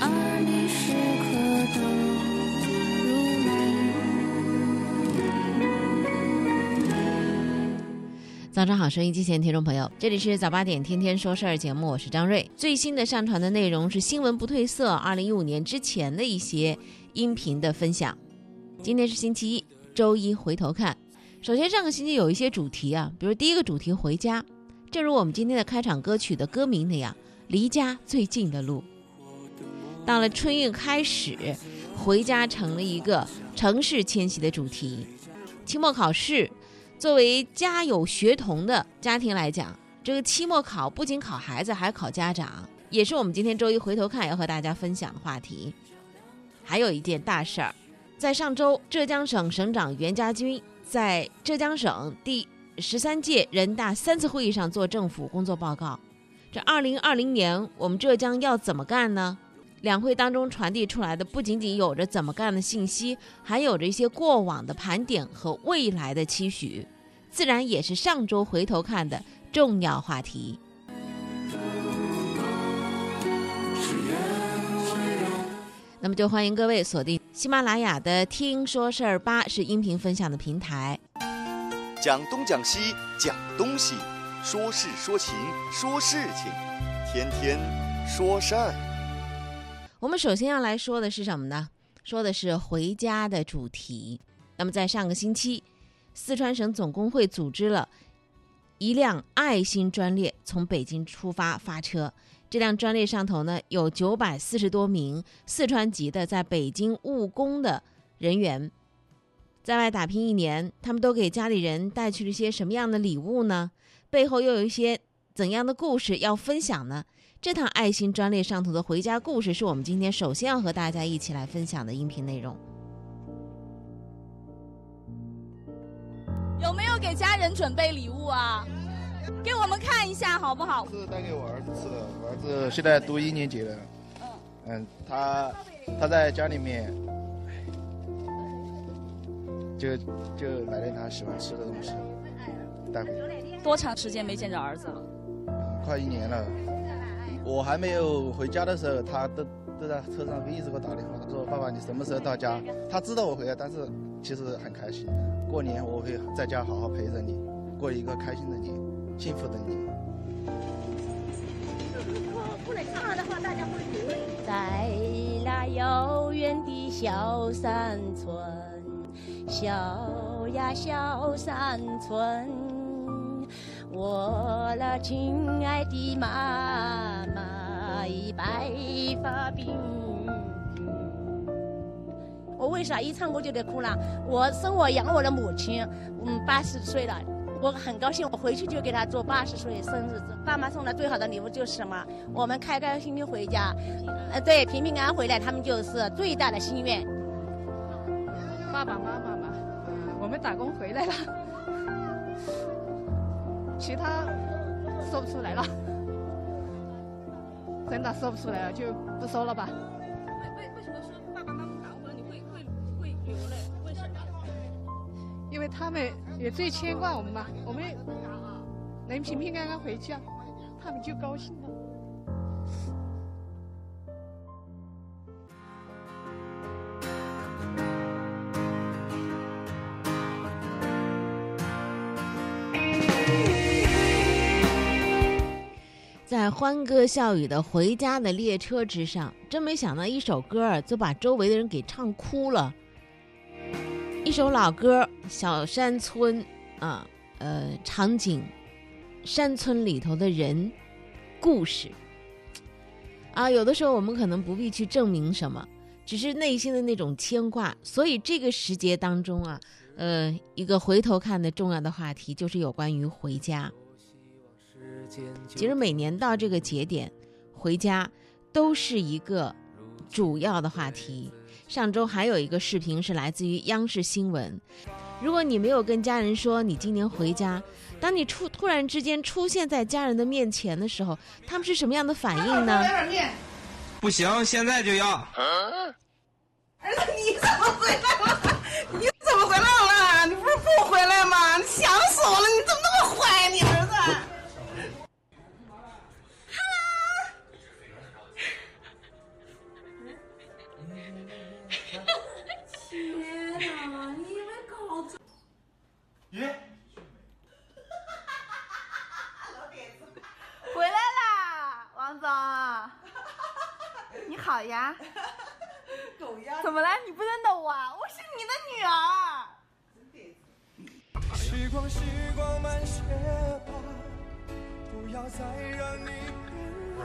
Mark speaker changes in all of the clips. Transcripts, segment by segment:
Speaker 1: 而你时刻都如。
Speaker 2: 早上好，收音机前听众朋友，这里是早八点天天说事儿节目，我是张瑞。最新的上传的内容是新闻不褪色，二零一五年之前的一些音频的分享。今天是星期一，周一回头看。首先，上个星期有一些主题啊，比如第一个主题回家，正如我们今天的开场歌曲的歌名那样，离家最近的路。到了春运开始，回家成了一个城市迁徙的主题。期末考试，作为家有学童的家庭来讲，这个期末考不仅考孩子，还考家长，也是我们今天周一回头看要和大家分享的话题。还有一件大事儿，在上周，浙江省省长袁家军。在浙江省第十三届人大三次会议上做政府工作报告。这二零二零年我们浙江要怎么干呢？两会当中传递出来的不仅仅有着怎么干的信息，还有着一些过往的盘点和未来的期许，自然也是上周回头看的重要话题。那么就欢迎各位锁定喜马拉雅的《听说事儿吧》，是音频分享的平台。
Speaker 3: 讲东讲西讲东西，说事说情说事情，天天说事儿。
Speaker 2: 我们首先要来说的是什么呢？说的是回家的主题。那么在上个星期，四川省总工会组织了一辆爱心专列从北京出发发车。这辆专列上头呢，有九百四十多名四川籍的在北京务工的人员，在外打拼一年，他们都给家里人带去了些什么样的礼物呢？背后又有一些怎样的故事要分享呢？这趟爱心专列上头的回家故事，是我们今天首先要和大家一起来分享的音频内容。
Speaker 4: 有没有给家人准备礼物啊？给我们看一下好不好？
Speaker 5: 是带给我儿子吃的，我儿子现在读一年级了。嗯，嗯，他他在家里面，就就买了他喜欢吃的东西带回去。
Speaker 4: 多长时间没见着儿子了？
Speaker 5: 快一年了。我还没有回家的时候，他都都在车上一直给我打电话，他说：“爸爸，你什么时候到家？”他知道我回来，但是其实很开心。过年我会在家好好陪着你，过一个开心的年。幸福的你。
Speaker 6: 不能唱的话，大家会。在那遥远的小山村，小呀小山村，我那亲爱的妈妈已白发鬓。我为啥一唱歌就得哭了？我生我养我的母亲，嗯，八十岁了。我很高兴，我回去就给她做八十岁生日。爸妈送的最好的礼物就是什么？我们开开心心回家，呃，对，平平安安回来，他们就是最大的心愿。
Speaker 7: 爸爸妈妈嘛，我们打工回来了，其他说不出来了，真的说不出来了，就不说了吧。
Speaker 4: 为为为什么说爸爸妈妈打工回来你会会会流泪？为什么？
Speaker 7: 因为他们。也最牵挂我们嘛，我们能平平安安回家，他们就高兴了。
Speaker 2: 在欢歌笑语的回家的列车之上，真没想到一首歌就把周围的人给唱哭了。一首老歌，《小山村》啊，呃，场景，山村里头的人，故事，啊，有的时候我们可能不必去证明什么，只是内心的那种牵挂。所以这个时节当中啊，呃，一个回头看的重要的话题就是有关于回家。其实每年到这个节点，回家都是一个主要的话题。上周还有一个视频是来自于央视新闻。如果你没有跟家人说你今年回家，当你出突然之间出现在家人的面前的时候，他们是什么样的反应呢？
Speaker 8: 不行，现在就要。
Speaker 9: 儿子，你怎么回来了？你怎么回来了？你不是不回来吗？你想死我了！你怎么那么坏？你儿子。呀。
Speaker 4: 狗呀！
Speaker 9: 怎么了？你不认得我啊？我是你的女儿。
Speaker 10: 时光，时光慢些吧，不要再让你变。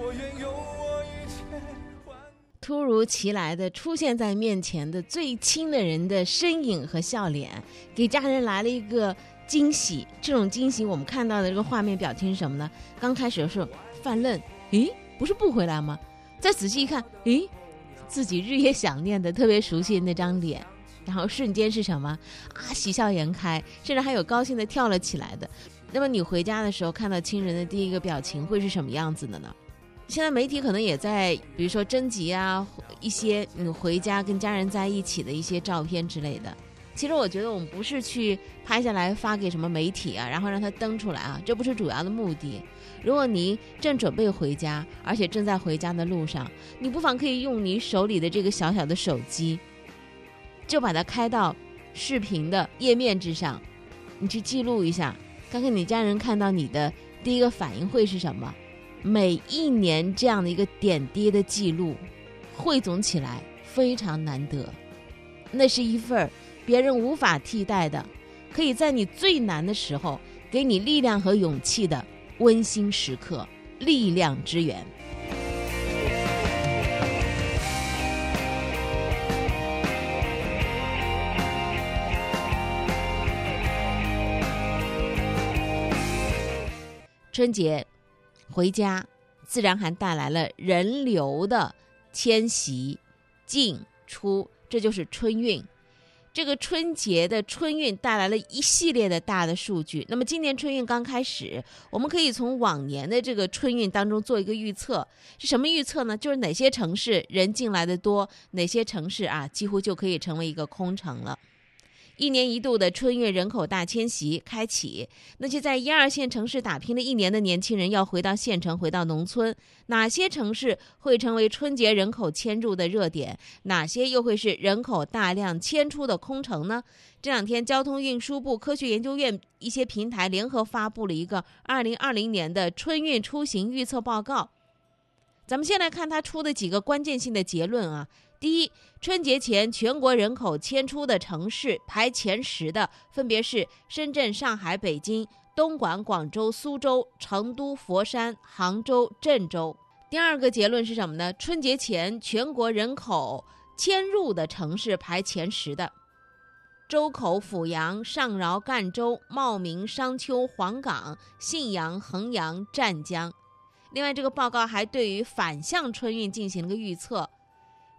Speaker 10: 我愿用我一切。
Speaker 2: 突如其来的出现在面前的最亲的人的身影和笑脸，给家人来了一个惊喜。这种惊喜，我们看到的这个画面表情是什么呢？刚开始的时候犯愣，咦，不是不回来吗？再仔细一看，诶，自己日夜想念的、特别熟悉的那张脸，然后瞬间是什么啊？喜笑颜开，甚至还有高兴的跳了起来的。那么你回家的时候看到亲人的第一个表情会是什么样子的呢？现在媒体可能也在，比如说征集啊，一些你回家跟家人在一起的一些照片之类的。其实我觉得我们不是去拍下来发给什么媒体啊，然后让它登出来啊，这不是主要的目的。如果你正准备回家，而且正在回家的路上，你不妨可以用你手里的这个小小的手机，就把它开到视频的页面之上，你去记录一下，看看你家人看到你的第一个反应会是什么。每一年这样的一个点滴的记录，汇总起来非常难得，那是一份别人无法替代的，可以在你最难的时候给你力量和勇气的温馨时刻，力量之源。春节回家，自然还带来了人流的迁徙、进出，这就是春运。这个春节的春运带来了一系列的大的数据。那么今年春运刚开始，我们可以从往年的这个春运当中做一个预测，是什么预测呢？就是哪些城市人进来的多，哪些城市啊几乎就可以成为一个空城了。一年一度的春运人口大迁徙开启，那些在一二线城市打拼了一年的年轻人要回到县城，回到农村，哪些城市会成为春节人口迁入的热点？哪些又会是人口大量迁出的空城呢？这两天，交通运输部科学研究院一些平台联合发布了一个二零二零年的春运出行预测报告。咱们先来看它出的几个关键性的结论啊。第一，春节前全国人口迁出的城市排前十的分别是深圳、上海、北京、东莞、广州、苏州、成都、佛山、杭州、郑州。第二个结论是什么呢？春节前全国人口迁入的城市排前十的，周口、阜阳、上饶、赣州、茂名、商丘、黄冈、信阳、衡阳、湛江。另外，这个报告还对于反向春运进行了个预测。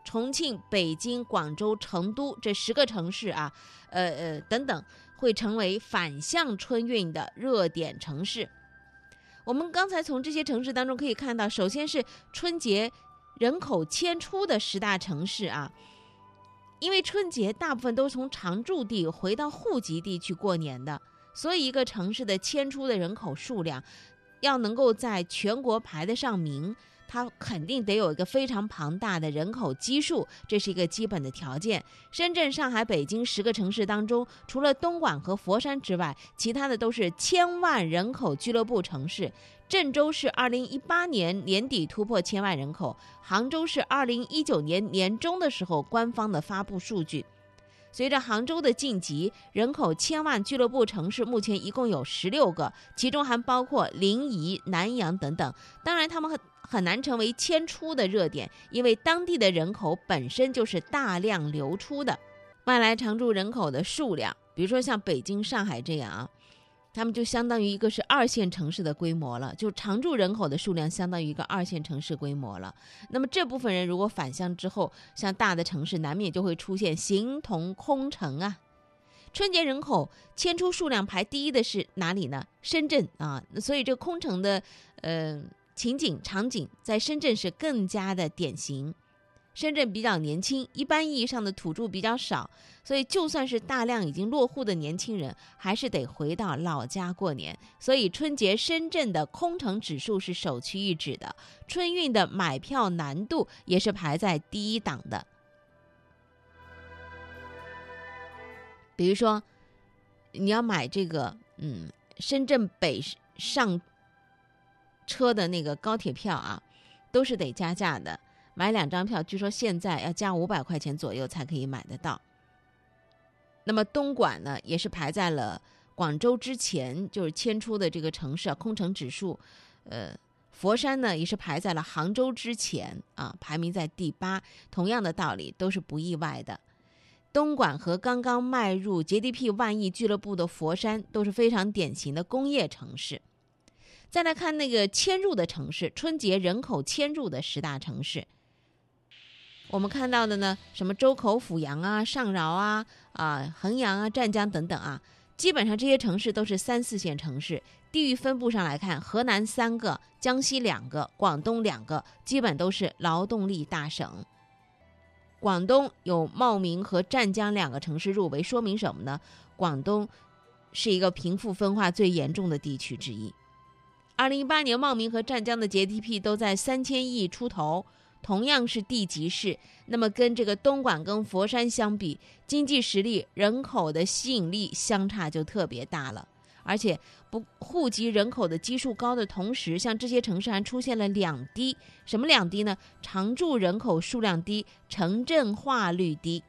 Speaker 2: 重庆、北京、广州、成都这十个城市啊，呃呃等等，会成为反向春运的热点城市。我们刚才从这些城市当中可以看到，首先是春节人口迁出的十大城市啊，因为春节大部分都是从常住地回到户籍地去过年的，所以一个城市的迁出的人口数量要能够在全国排得上名。它肯定得有一个非常庞大的人口基数，这是一个基本的条件。深圳、上海、北京十个城市当中，除了东莞和佛山之外，其他的都是千万人口俱乐部城市。郑州是二零一八年年底突破千万人口，杭州是二零一九年年中的时候官方的发布数据。随着杭州的晋级，人口千万俱乐部城市目前一共有十六个，其中还包括临沂、南阳等等。当然，他们很难成为迁出的热点，因为当地的人口本身就是大量流出的。外来常住人口的数量，比如说像北京、上海这样啊。他们就相当于一个是二线城市的规模了，就常住人口的数量相当于一个二线城市规模了。那么这部分人如果返乡之后，像大的城市难免就会出现形同空城啊。春节人口迁出数量排第一的是哪里呢？深圳啊，所以这空城的呃情景场景在深圳是更加的典型。深圳比较年轻，一般意义上的土著比较少，所以就算是大量已经落户的年轻人，还是得回到老家过年。所以春节深圳的空城指数是首屈一指的，春运的买票难度也是排在第一档的。比如说，你要买这个，嗯，深圳北上车的那个高铁票啊。都是得加价的。买两张票，据说现在要加五百块钱左右才可以买得到。那么东莞呢，也是排在了广州之前，就是迁出的这个城市啊，空城指数，呃，佛山呢也是排在了杭州之前啊，排名在第八。同样的道理，都是不意外的。东莞和刚刚迈入 GDP 万亿俱乐部的佛山都是非常典型的工业城市。再来看那个迁入的城市，春节人口迁入的十大城市。我们看到的呢，什么周口、阜阳啊、上饶啊、啊衡阳啊、湛江等等啊，基本上这些城市都是三四线城市。地域分布上来看，河南三个，江西两个，广东两个，基本都是劳动力大省。广东有茂名和湛江两个城市入围，说明什么呢？广东是一个贫富分化最严重的地区之一。二零一八年，茂名和湛江的 GDP 都在三千亿出头。同样是地级市，那么跟这个东莞跟佛山相比，经济实力、人口的吸引力相差就特别大了。而且不户籍人口的基数高的同时，像这些城市还出现了两低，什么两低呢？常住人口数量低，城镇化率低。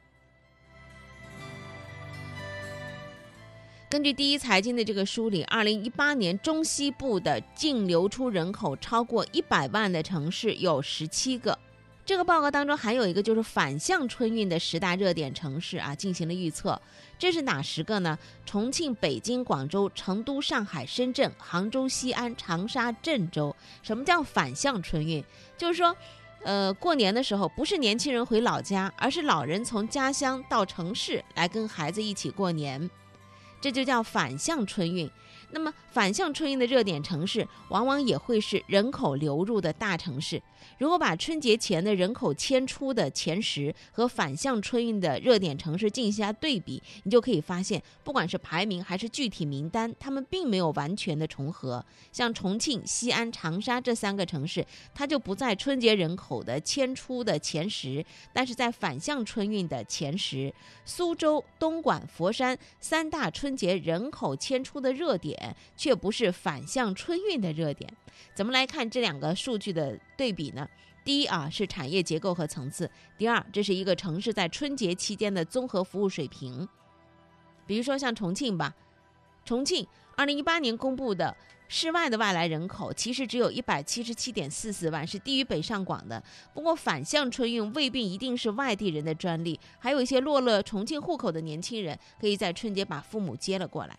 Speaker 2: 根据第一财经的这个梳理，二零一八年中西部的净流出人口超过一百万的城市有十七个。这个报告当中还有一个就是反向春运的十大热点城市啊，进行了预测。这是哪十个呢？重庆、北京、广州、成都、上海、深圳、杭州、西安、长沙、郑州。什么叫反向春运？就是说，呃，过年的时候不是年轻人回老家，而是老人从家乡到城市来跟孩子一起过年。这就叫反向春运。那么，反向春运的热点城市，往往也会是人口流入的大城市。如果把春节前的人口迁出的前十和反向春运的热点城市进行下对比，你就可以发现，不管是排名还是具体名单，他们并没有完全的重合。像重庆、西安、长沙这三个城市，它就不在春节人口的迁出的前十，但是在反向春运的前十。苏州、东莞、佛山三大春节人口迁出的热点。却不是反向春运的热点，怎么来看这两个数据的对比呢？第一啊是产业结构和层次，第二这是一个城市在春节期间的综合服务水平。比如说像重庆吧，重庆二零一八年公布的室外的外来人口其实只有一百七十七点四四万，是低于北上广的。不过反向春运未必一定是外地人的专利，还有一些落了重庆户口的年轻人可以在春节把父母接了过来。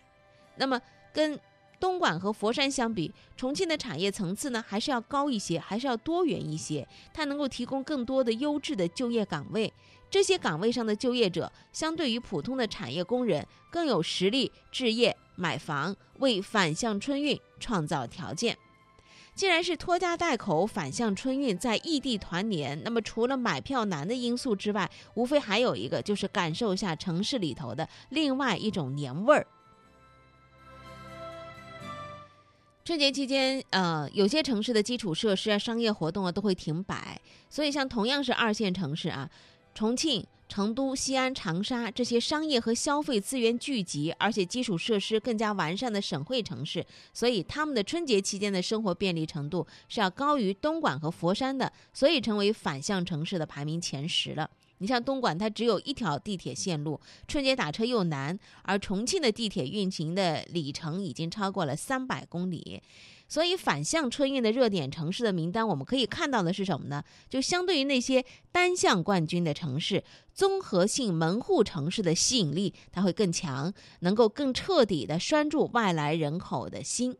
Speaker 2: 那么跟东莞和佛山相比，重庆的产业层次呢还是要高一些，还是要多元一些。它能够提供更多的优质的就业岗位，这些岗位上的就业者，相对于普通的产业工人，更有实力置业买房，为反向春运创造条件。既然是拖家带口反向春运在异地团年，那么除了买票难的因素之外，无非还有一个就是感受一下城市里头的另外一种年味儿。春节期间，呃，有些城市的基础设施啊、商业活动啊都会停摆，所以像同样是二线城市啊，重庆、成都、西安、长沙这些商业和消费资源聚集，而且基础设施更加完善的省会城市，所以他们的春节期间的生活便利程度是要高于东莞和佛山的，所以成为反向城市的排名前十了。你像东莞，它只有一条地铁线路，春节打车又难；而重庆的地铁运行的里程已经超过了三百公里，所以反向春运的热点城市的名单，我们可以看到的是什么呢？就相对于那些单项冠军的城市，综合性门户城市的吸引力它会更强，能够更彻底的拴住外来人口的心。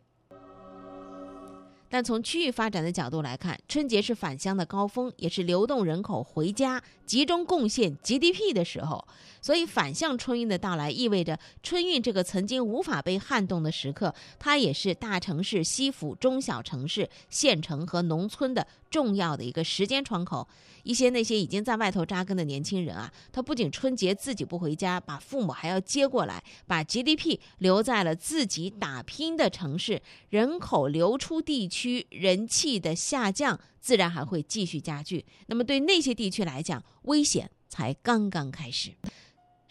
Speaker 2: 但从区域发展的角度来看，春节是返乡的高峰，也是流动人口回家、集中贡献 GDP 的时候。所以，反向春运的到来，意味着春运这个曾经无法被撼动的时刻，它也是大城市西府、中小城市、县城和农村的重要的一个时间窗口。一些那些已经在外头扎根的年轻人啊，他不仅春节自己不回家，把父母还要接过来，把 GDP 留在了自己打拼的城市，人口流出地区人气的下降，自然还会继续加剧。那么对那些地区来讲，危险才刚刚开始。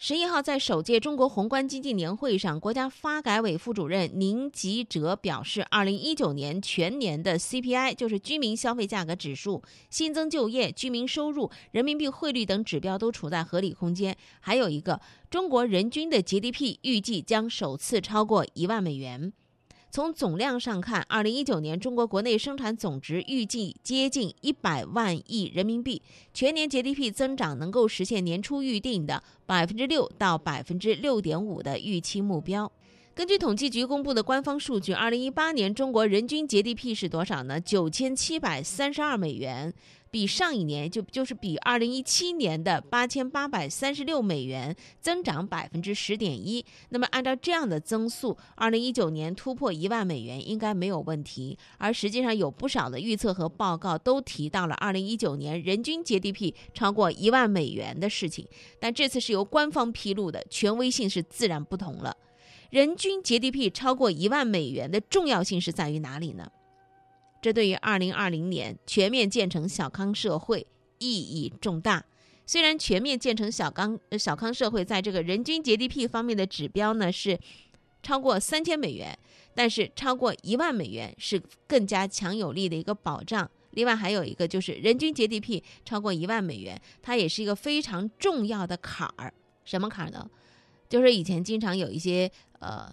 Speaker 2: 十一号在首届中国宏观经济年会上，国家发改委副主任宁吉喆表示，二零一九年全年的 CPI 就是居民消费价格指数、新增就业、居民收入、人民币汇率等指标都处在合理空间。还有一个，中国人均的 GDP 预计将首次超过一万美元。从总量上看，二零一九年中国国内生产总值预计接近一百万亿人民币，全年 GDP 增长能够实现年初预定的百分之六到百分之六点五的预期目标。根据统计局公布的官方数据，二零一八年中国人均 GDP 是多少呢？九千七百三十二美元。比上一年就就是比二零一七年的八千八百三十六美元增长百分之十点一。那么按照这样的增速，二零一九年突破一万美元应该没有问题。而实际上有不少的预测和报告都提到了二零一九年人均 GDP 超过一万美元的事情，但这次是由官方披露的，权威性是自然不同了。人均 GDP 超过一万美元的重要性是在于哪里呢？这对于二零二零年全面建成小康社会意义重大。虽然全面建成小康小康社会在这个人均 GDP 方面的指标呢是超过三千美元，但是超过一万美元是更加强有力的一个保障。另外还有一个就是人均 GDP 超过一万美元，它也是一个非常重要的坎儿。什么坎儿呢？就是以前经常有一些呃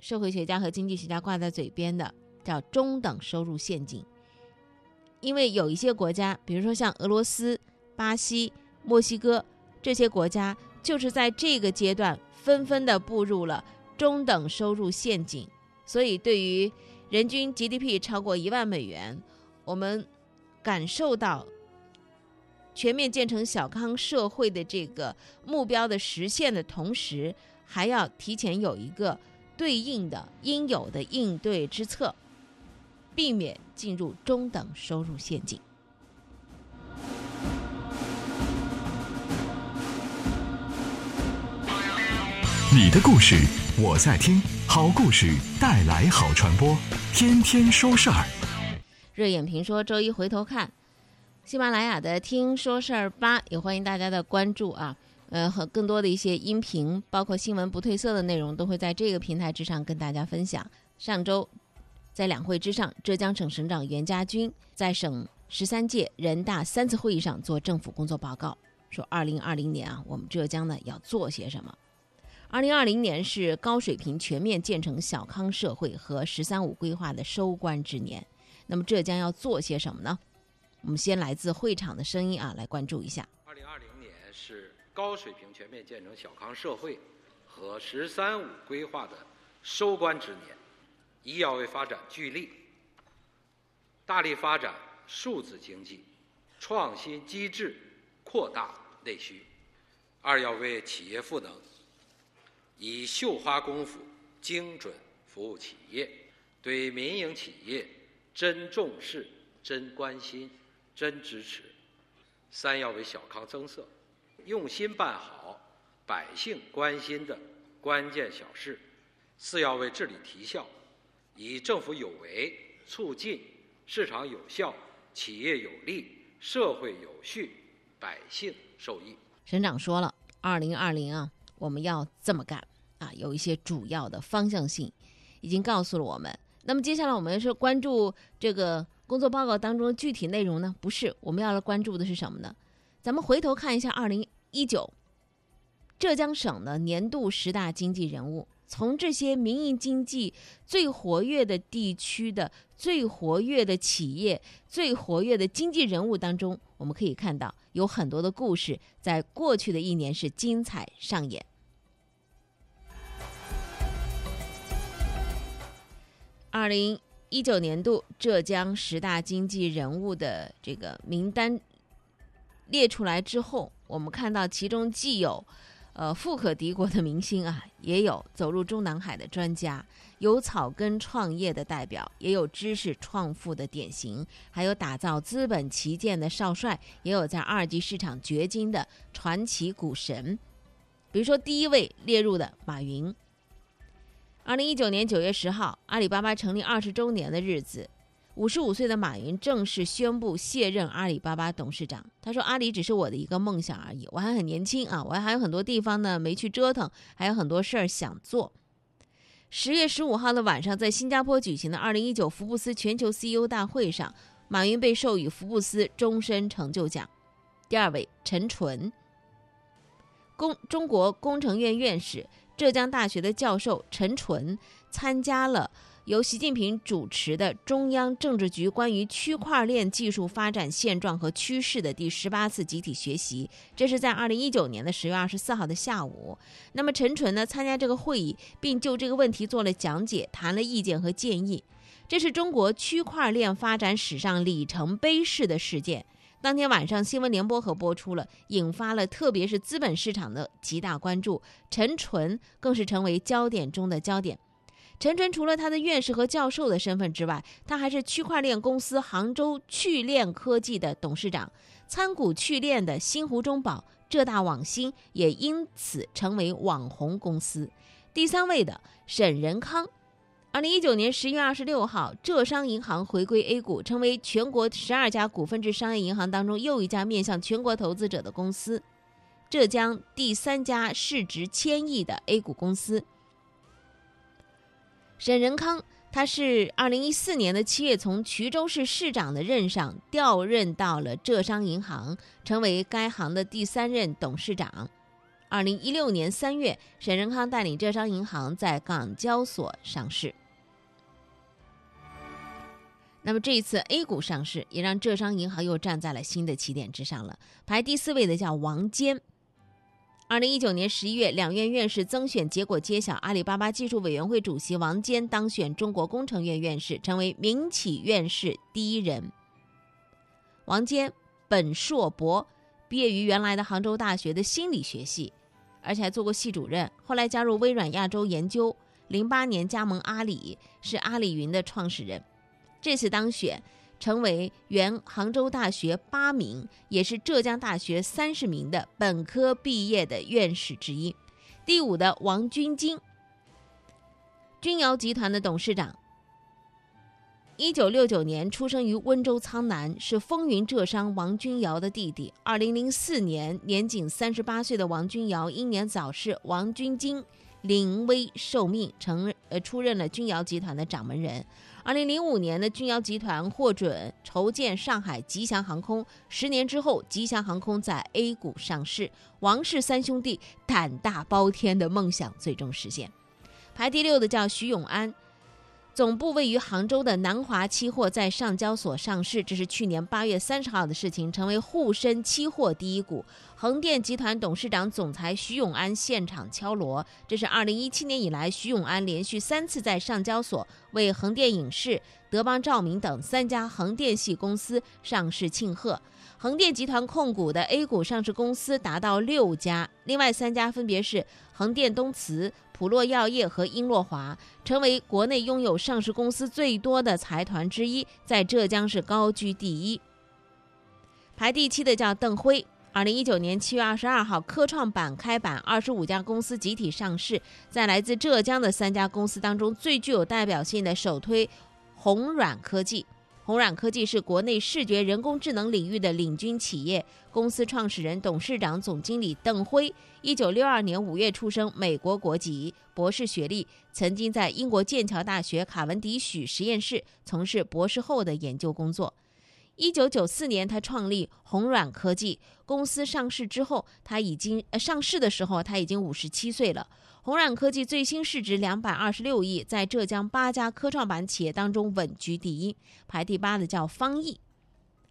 Speaker 2: 社会学家和经济学家挂在嘴边的。叫中等收入陷阱，因为有一些国家，比如说像俄罗斯、巴西、墨西哥这些国家，就是在这个阶段纷纷的步入了中等收入陷阱。所以，对于人均 GDP 超过一万美元，我们感受到全面建成小康社会的这个目标的实现的同时，还要提前有一个对应的应有的应对之策。避免进入中等收入陷阱。
Speaker 11: 你的故事我在听，好故事带来好传播，天天说事儿。
Speaker 2: 热眼评说周一回头看，喜马拉雅的听说事儿吧，也欢迎大家的关注啊。呃，和更多的一些音频，包括新闻不褪色的内容，都会在这个平台之上跟大家分享。上周。在两会之上，浙江省省长袁家军在省十三届人大三次会议上做政府工作报告，说：二零二零年啊，我们浙江呢要做些什么？二零二零年是高水平全面建成小康社会和“十三五”规划的收官之年。那么浙江要做些什么呢？我们先来自会场的声音啊，来关注一下。
Speaker 12: 二零二零年是高水平全面建成小康社会和“十三五”规划的收官之年。一要为发展聚力，大力发展数字经济，创新机制，扩大内需；二要为企业赋能，以绣花功夫精准服务企业，对民营企业真重视、真关心、真支持；三要为小康增色，用心办好百姓关心的关键小事；四要为治理提效。以政府有为促进市场有效、企业有利、社会有序、百姓受益。
Speaker 2: 省长说了，二零二零啊，我们要这么干啊，有一些主要的方向性，已经告诉了我们。那么接下来我们是关注这个工作报告当中的具体内容呢？不是，我们要来关注的是什么呢？咱们回头看一下二零一九浙江省的年度十大经济人物。从这些民营经济最活跃的地区的最活跃的企业、最活跃的经济人物当中，我们可以看到有很多的故事，在过去的一年是精彩上演。二零一九年度浙江十大经济人物的这个名单列出来之后，我们看到其中既有。呃，富可敌国的明星啊，也有走入中南海的专家，有草根创业的代表，也有知识创富的典型，还有打造资本旗舰的少帅，也有在二级市场掘金的传奇股神。比如说，第一位列入的马云。二零一九年九月十号，阿里巴巴成立二十周年的日子，五十五岁的马云正式宣布卸任阿里巴巴董事长。他说：“阿里只是我的一个梦想而已，我还很年轻啊，我还有很多地方呢没去折腾，还有很多事儿想做。”十月十五号的晚上，在新加坡举行的二零一九福布斯全球 CEO 大会上，马云被授予福布斯终身成就奖。第二位，陈纯，工中国工程院院士、浙江大学的教授陈纯参加了。由习近平主持的中央政治局关于区块链技术发展现状和趋势的第十八次集体学习，这是在二零一九年的十月二十四号的下午。那么陈纯呢参加这个会议，并就这个问题做了讲解，谈了意见和建议。这是中国区块链发展史上里程碑式的事件。当天晚上，新闻联播和播出了，引发了特别是资本市场的极大关注。陈纯更是成为焦点中的焦点。陈纯除了他的院士和教授的身份之外，他还是区块链公司杭州趣链科技的董事长。参股趣链的新湖中宝、浙大网新也因此成为网红公司。第三位的沈仁康，二零一九年十月二十六号，浙商银行回归 A 股，成为全国十二家股份制商业银行当中又一家面向全国投资者的公司，浙江第三家市值千亿的 A 股公司。沈仁康，他是二零一四年的七月从衢州市市长的任上调任到了浙商银行，成为该行的第三任董事长。二零一六年三月，沈仁康带领浙商银行在港交所上市。那么这一次 A 股上市，也让浙商银行又站在了新的起点之上了。排第四位的叫王坚。二零一九年十一月，两院院士增选结果揭晓，阿里巴巴技术委员会主席王坚当选中国工程院院士，成为民企院士第一人。王坚本硕博，毕业于原来的杭州大学的心理学系，而且还做过系主任，后来加入微软亚洲研究，零八年加盟阿里，是阿里云的创始人。这次当选。成为原杭州大学八名，也是浙江大学三十名的本科毕业的院士之一。第五的王军金，君瑶集团的董事长。一九六九年出生于温州苍南，是风云浙商王君瑶的弟弟。二零零四年，年仅三十八岁的王君瑶英年早逝，王军金临危受命，成呃出任了君瑶集团的掌门人。二零零五年的君瑶集团获准筹建上海吉祥航空，十年之后，吉祥航空在 A 股上市，王氏三兄弟胆大包天的梦想最终实现。排第六的叫徐永安。总部位于杭州的南华期货在上交所上市，这是去年八月三十号的事情，成为沪深期货第一股。横店集团董事长、总裁徐永安现场敲锣，这是二零一七年以来徐永安连续三次在上交所为横店影视、德邦照明等三家横店系公司上市庆贺。横店集团控股的 A 股上市公司达到六家，另外三家分别是横店东磁。普洛药业和英洛华成为国内拥有上市公司最多的财团之一，在浙江是高居第一。排第七的叫邓辉。二零一九年七月二十二号，科创板开板，二十五家公司集体上市，在来自浙江的三家公司当中，最具有代表性的首推红软科技。红软科技是国内视觉人工智能领域的领军企业。公司创始人、董事长、总经理邓辉，一九六二年五月出生，美国国籍，博士学历，曾经在英国剑桥大学卡文迪许实验室从事博士后的研究工作。一九九四年，他创立红软科技公司。上市之后，他已经呃上市的时候，他已经五十七岁了。红软科技最新市值两百二十六亿，在浙江八家科创板企业当中稳居第一。排第八的叫方毅，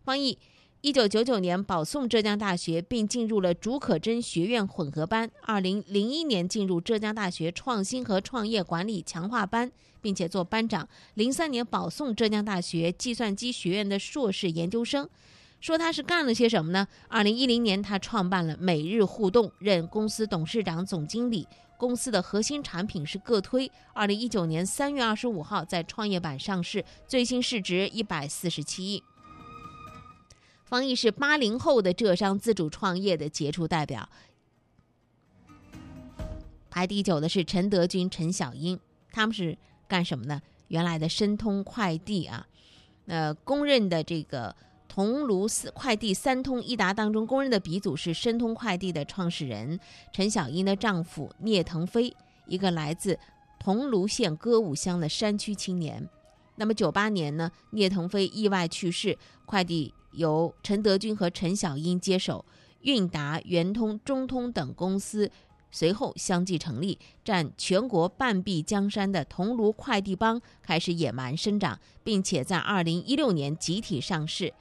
Speaker 2: 方毅，一九九九年保送浙江大学，并进入了竺可桢学院混合班。二零零一年进入浙江大学创新和创业管理强化班，并且做班长。零三年保送浙江大学计算机学院的硕士研究生。说他是干了些什么呢？二零一零年，他创办了每日互动，任公司董事长、总经理。公司的核心产品是个推。二零一九年三月二十五号在创业板上市，最新市值一百四十七亿。方毅是八零后的浙商自主创业的杰出代表。排第九的是陈德军、陈小英，他们是干什么呢？原来的申通快递啊。呃，公认的这个桐庐四快递三通一达当中，公认的鼻祖是申通快递的创始人陈小英的丈夫聂腾飞，一个来自桐庐县歌舞乡的山区青年。那么九八年呢，聂腾飞意外去世，快递由陈德军和陈小英接手，韵达、圆通、中通等公司随后相继成立，占全国半壁江山的桐庐快递帮开始野蛮生长，并且在二零一六年集体上市。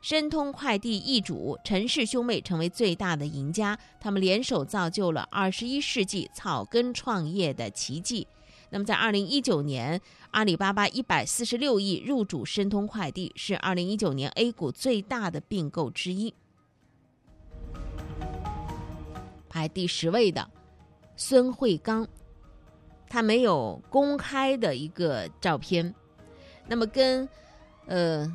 Speaker 2: 申通快递易主陈氏兄妹成为最大的赢家，他们联手造就了二十一世纪草根创业的奇迹。那么，在二零一九年，阿里巴巴一百四十六亿入主申通快递，是二零一九年 A 股最大的并购之一。排第十位的孙慧刚，他没有公开的一个照片。那么，跟呃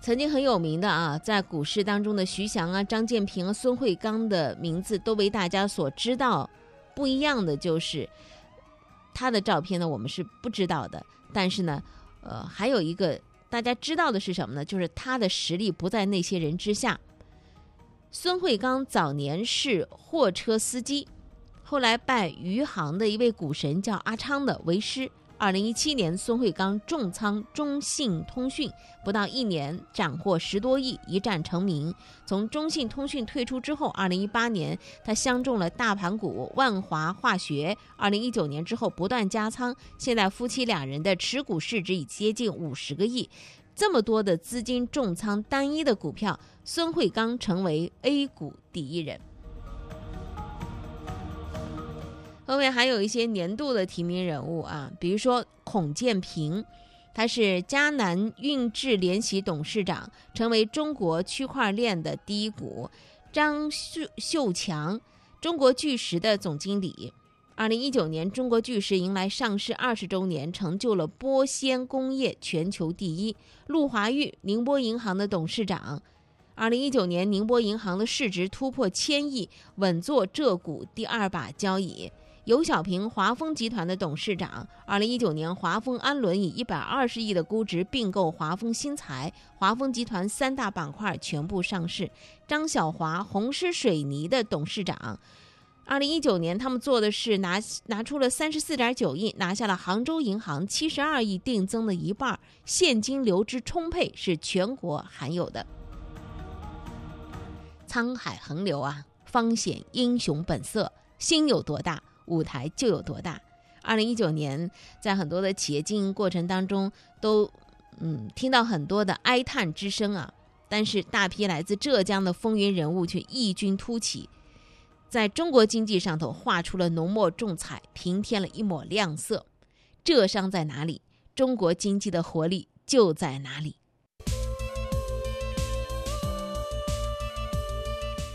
Speaker 2: 曾经很有名的啊，在股市当中的徐翔啊、张建平啊、孙慧刚的名字都为大家所知道。不一样的就是。他的照片呢，我们是不知道的。但是呢，呃，还有一个大家知道的是什么呢？就是他的实力不在那些人之下。孙慧刚早年是货车司机，后来拜余杭的一位股神叫阿昌的为师。二零一七年，孙慧刚重仓中信通讯，不到一年斩获十多亿，一战成名。从中信通讯退出之后，二零一八年他相中了大盘股万华化学。二零一九年之后不断加仓，现在夫妻两人的持股市值已接近五十个亿。这么多的资金重仓单一的股票，孙慧刚成为 A 股第一人。后面还有一些年度的提名人物啊，比如说孔建平，他是迦南运智联席董事长，成为中国区块链的第一股；张秀秀强，中国巨石的总经理。二零一九年，中国巨石迎来上市二十周年，成就了玻纤工业全球第一。陆华玉，宁波银行的董事长。二零一九年，宁波银行的市值突破千亿，稳坐浙股第二把交椅。尤小平，华丰集团的董事长。二零一九年，华丰安伦以一百二十亿的估值并购华丰新材，华丰集团三大板块全部上市。张小华，红狮水泥的董事长。二零一九年，他们做的是拿拿出了三十四点九亿，拿下了杭州银行七十二亿定增的一半，现金流之充沛是全国罕有的。沧海横流啊，方显英雄本色，心有多大。舞台就有多大。二零一九年，在很多的企业经营过程当中，都嗯听到很多的哀叹之声啊。但是，大批来自浙江的风云人物却异军突起，在中国经济上头画出了浓墨重彩，平添了一抹亮色。浙商在哪里，中国经济的活力就在哪里。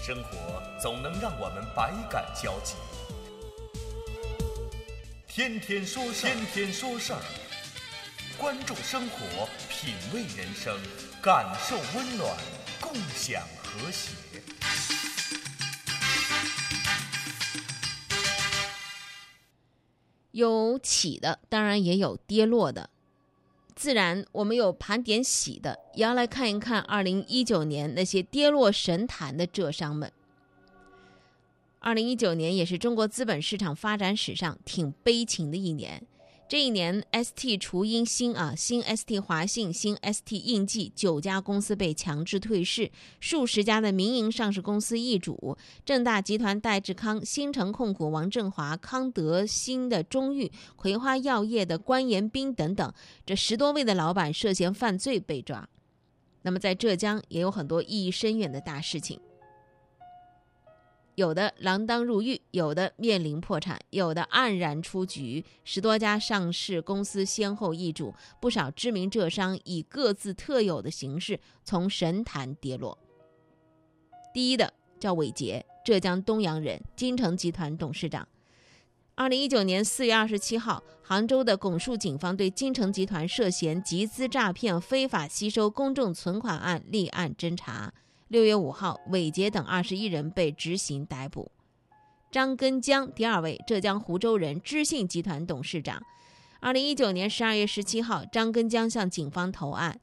Speaker 11: 生活总能让我们百感交集。天天说事天天说事儿，关注生活，品味人生，感受温暖，共享和谐。
Speaker 2: 有起的，当然也有跌落的。自然，我们有盘点喜的，也要来看一看二零一九年那些跌落神坛的浙商们。二零一九年也是中国资本市场发展史上挺悲情的一年。这一年，ST 除因新啊新 ST 华信、新 ST 印记九家公司被强制退市，数十家的民营上市公司易主，正大集团戴志康、新城控股王振华、康德新的钟玉、葵花药业的关延斌等等，这十多位的老板涉嫌犯罪被抓。那么在浙江也有很多意义深远的大事情。有的锒铛入狱，有的面临破产，有的黯然出局。十多家上市公司先后易主，不少知名浙商以各自特有的形式从神坛跌落。第一的叫韦杰，浙江东阳人，金城集团董事长。二零一九年四月二十七号，杭州的拱墅警方对金城集团涉嫌集资诈骗、非法吸收公众存款案立案侦查。六月五号，韦杰等二十一人被执行逮捕。张根江，第二位，浙江湖州人，知信集团董事长。二零一九年十二月十七号，张根江向警方投案，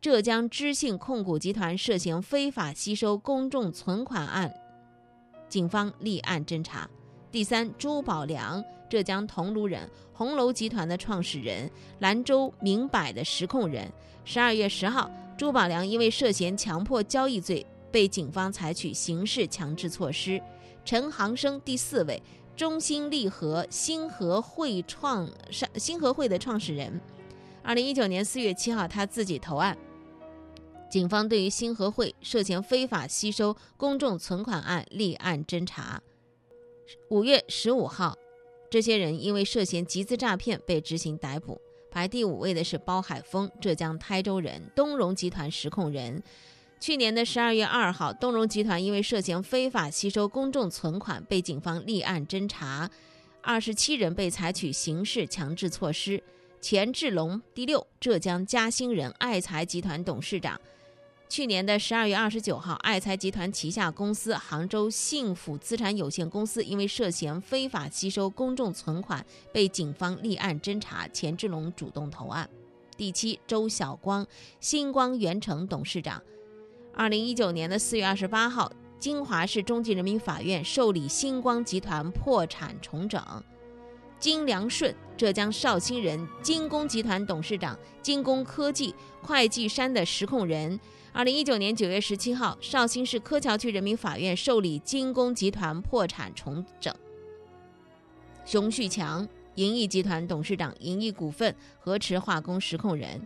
Speaker 2: 浙江知信控股集团涉嫌非法吸收公众存款案，警方立案侦查。第三，朱宝良，浙江桐庐人，红楼集团的创始人，兰州明百的实控人。十二月十号，朱宝良因为涉嫌强迫交易罪，被警方采取刑事强制措施。陈航生第四位，中兴利和兴和会创上兴和会的创始人。二零一九年四月七号，他自己投案。警方对于兴和会涉嫌非法吸收公众存款案立案侦查。五月十五号，这些人因为涉嫌集资诈骗被执行逮捕。排第五位的是包海峰，浙江台州人，东荣集团实控人。去年的十二月二号，东荣集团因为涉嫌非法吸收公众存款被警方立案侦查，二十七人被采取刑事强制措施。钱志龙第六，浙江嘉兴人，爱财集团董事长。去年的十二月二十九号，爱财集团旗下公司杭州幸福资产有限公司因为涉嫌非法吸收公众存款，被警方立案侦查。钱志龙主动投案。第七，周晓光，星光源城董事长。二零一九年的四月二十八号，金华市中级人民法院受理星光集团破产重整。金良顺，浙江绍兴人，金工集团董事长，金工科技会计山的实控人。二零一九年九月十七号，绍兴市柯桥区人民法院受理金工集团破产重整。熊旭强，银翼集团董事长，银翼股份河池化工实控人。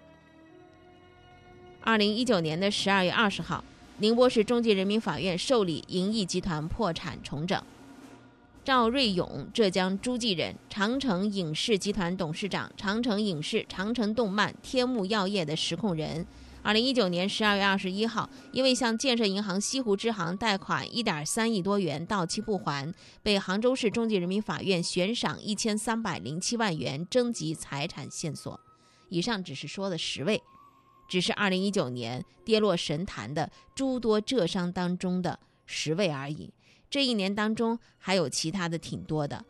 Speaker 2: 二零一九年的十二月二十号，宁波市中级人民法院受理银翼集团破产重整。赵瑞勇，浙江诸暨人，长城影视集团董事长，长城影视、长城动漫、天目药业的实控人。二零一九年十二月二十一号，因为向建设银行西湖支行贷款一点三亿多元到期不还，被杭州市中级人民法院悬赏一千三百零七万元征集财产线索。以上只是说了十位，只是二零一九年跌落神坛的诸多浙商当中的十位而已。这一年当中还有其他的挺多的，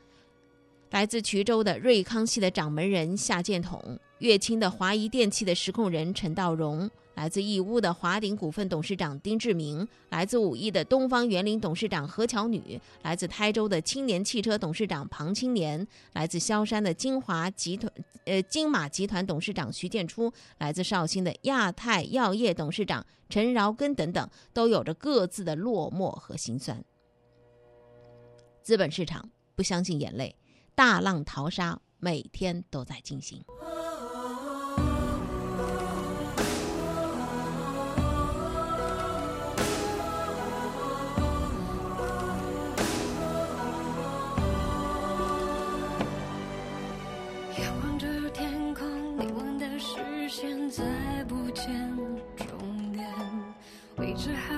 Speaker 2: 来自衢州的瑞康系的掌门人夏建统，乐清的华谊电器的实控人陈道荣。来自义乌的华鼎股份董事长丁志明，来自武义的东方园林董事长何巧女，来自台州的青年汽车董事长庞青年，来自萧山的金华集团呃金马集团董事长徐建初，来自绍兴的亚太药业董事长陈饶根等等，都有着各自的落寞和心酸。资本市场不相信眼泪，大浪淘沙每天都在进行。
Speaker 1: 未知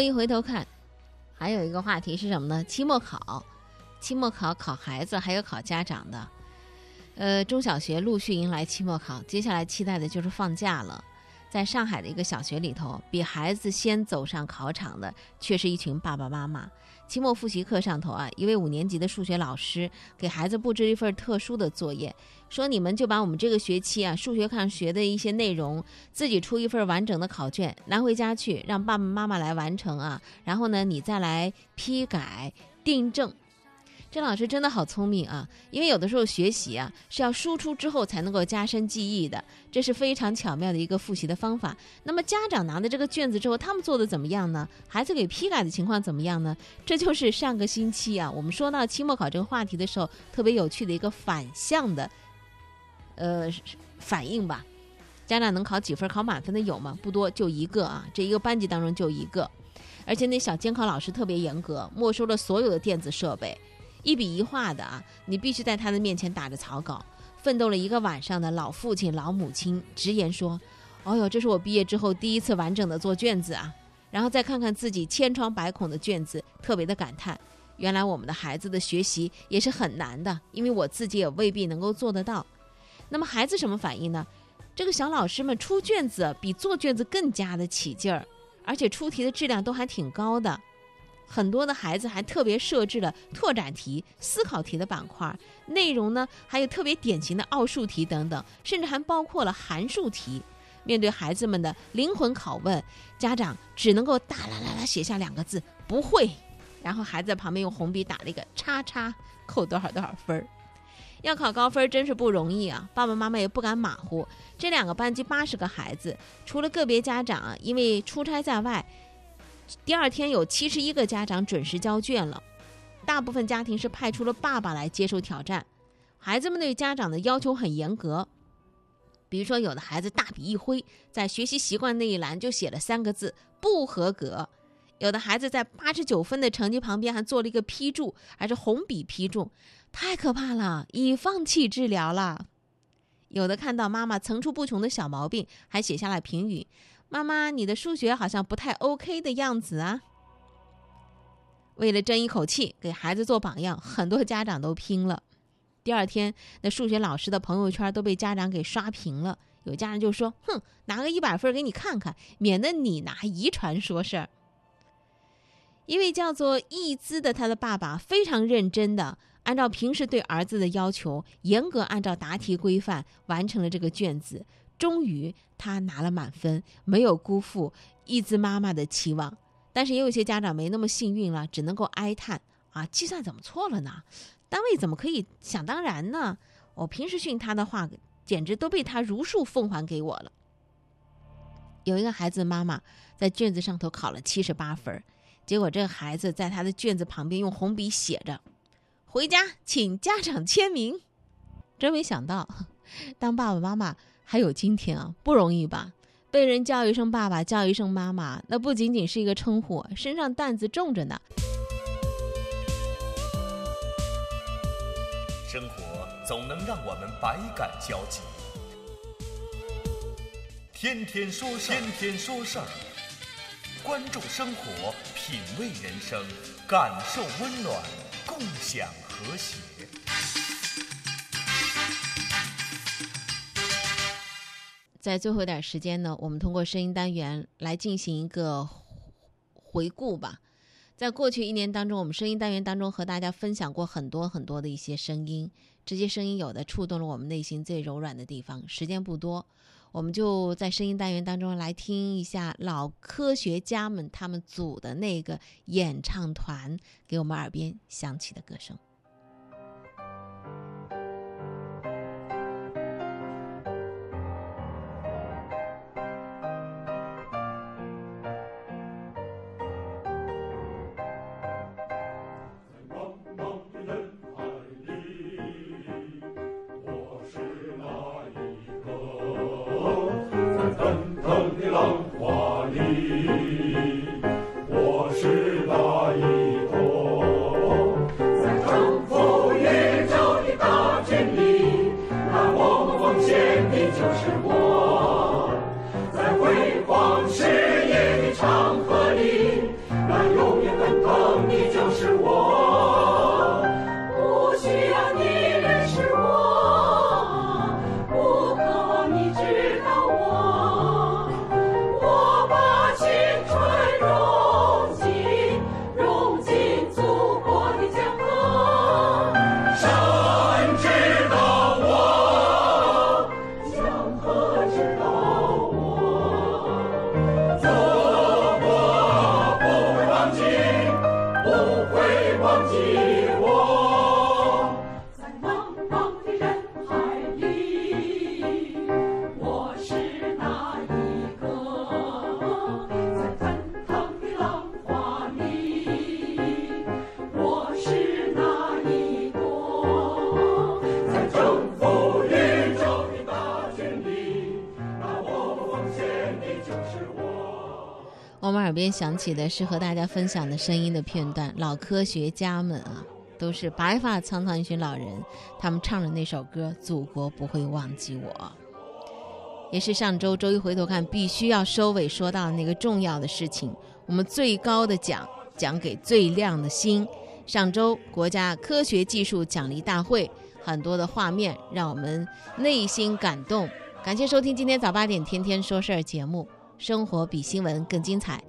Speaker 1: 一
Speaker 2: 回头看，还有一个话题是什么呢？期末考，期末考考孩子，还有考家长的。呃，中小学陆续迎来期末考，接下来期待的就是放假了。在上海的一个小学里头，比孩子先走上考场的，却是一群爸爸妈妈。期末复习课上头啊，一位五年级的数学老师给孩子布置一份特殊的作业，说你们就把我们这个学期啊数学课上学的一些内容，自己出一份完整的考卷拿回家去，让爸爸妈妈来完成啊。然后呢，你再来批改订正。这老师真的好聪明啊！因为有的时候学习啊是要输出之后才能够加深记忆的，这是非常巧妙的一个复习的方法。那么家长拿的这个卷子之后，他们做的怎么样呢？孩子给批改的情况怎么样呢？这就是上个星期啊，我们说到期末考这个话题的时候，特别有趣的一个反向的，呃，反应吧。家长能考几分？考满分的有吗？不多，就一个啊，这一个班级当中就一个，而且那小监考老师特别严格，没收了所有的电子设备。一笔一画的啊，你必须在他的面前打着草稿。奋斗了一个晚上的老父亲、老母亲直言说：“哦哟，这是我毕业之后第一次完整的做卷子啊！”然后再看看自己千疮百孔的卷子，特别的感叹：原来我们的孩子的学习也是很难的，因为我自己也未必能够做得到。那么孩子什么反应呢？这个小老师们出卷子比做卷子更加的起劲儿，而且出题的质量都还挺高的。很多的孩子还特别设置了拓展题、思考题的板块，内容呢还有特别典型的奥数题等等，甚至还包括了函数题。面对孩子们的灵魂拷问，家长只能够大啦啦啦写下两个字“不会”，然后孩子在旁边用红笔打了一个叉叉，扣多少多少分儿。要考高分真是不容易啊！爸爸妈妈也不敢马虎。这两个班级八十个孩子，除了个别家长因为出差在外。第二天有七十一个家长准时交卷了，大部分家庭是派出了爸爸来接受挑战。孩子们对家长的要求很严格，比如说有的孩子大笔一挥，在学习习惯那一栏就写了三个字“不合格”；有的孩子在八十九分的成绩旁边还做了一个批注，还是红笔批注，太可怕了，已放弃治疗了。有的看到妈妈层出不穷的小毛病，还写下了评语。妈妈，你的数学好像不太 OK 的样子啊！为了争一口气，给孩子做榜样，很多家长都拼了。第二天，那数学老师的朋友圈都被家长给刷屏了。有家长就说：“哼，拿个一百分给你看看，免得你拿遗传说事儿。”一位叫做易姿的他的爸爸非常认真的按照平时对儿子的要求，严格按照答题规范完成了这个卷子。终于，他拿了满分，没有辜负一姿妈妈的期望。但是也有些家长没那么幸运了，只能够哀叹：啊，计算怎么错了呢？单位怎么可以想当然呢？我平时训他的话，简直都被他如数奉还给我了。有一个孩子妈妈在卷子上头考了七十八分，结果这个孩子在他的卷子旁边用红笔写着：“回家请家长签名。”真没想到，当爸爸妈妈。还有今天啊，不容易吧？被人叫一声爸爸，叫一声妈妈，那不仅仅是一个称呼，身上担子重着呢。
Speaker 11: 生活总能让我们百感交集，天天说事儿，天天说事儿，关注生活，品味人生，感受温暖，共享和谐。
Speaker 2: 在最后一点时间呢，我们通过声音单元来进行一个回顾吧。在过去一年当中，我们声音单元当中和大家分享过很多很多的一些声音，这些声音有的触动了我们内心最柔软的地方。时间不多，我们就在声音单元当中来听一下老科学家们他们组的那个演唱团给我们耳边响起的歌声。边响起的是和大家分享的声音的片段，老科学家们啊，都是白发苍苍一群老人，他们唱的那首歌《祖国不会忘记我》，也是上周周一回头看必须要收尾说到的那个重要的事情。我们最高的奖奖给最亮的星。上周国家科学技术奖励大会，很多的画面让我们内心感动。感谢收听今天早八点天天说事儿节目。生活比新闻更精彩。